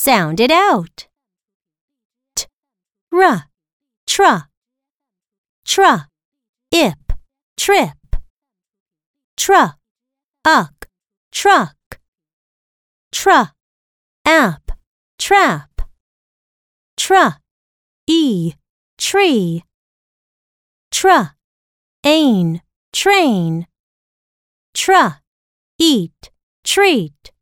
Sound it out. T, r, tra, tra, ip, trip. truck, uck, truck. Tra, app, trap. Tra, e, tree. Tra, ain, train. Tra, eat, treat.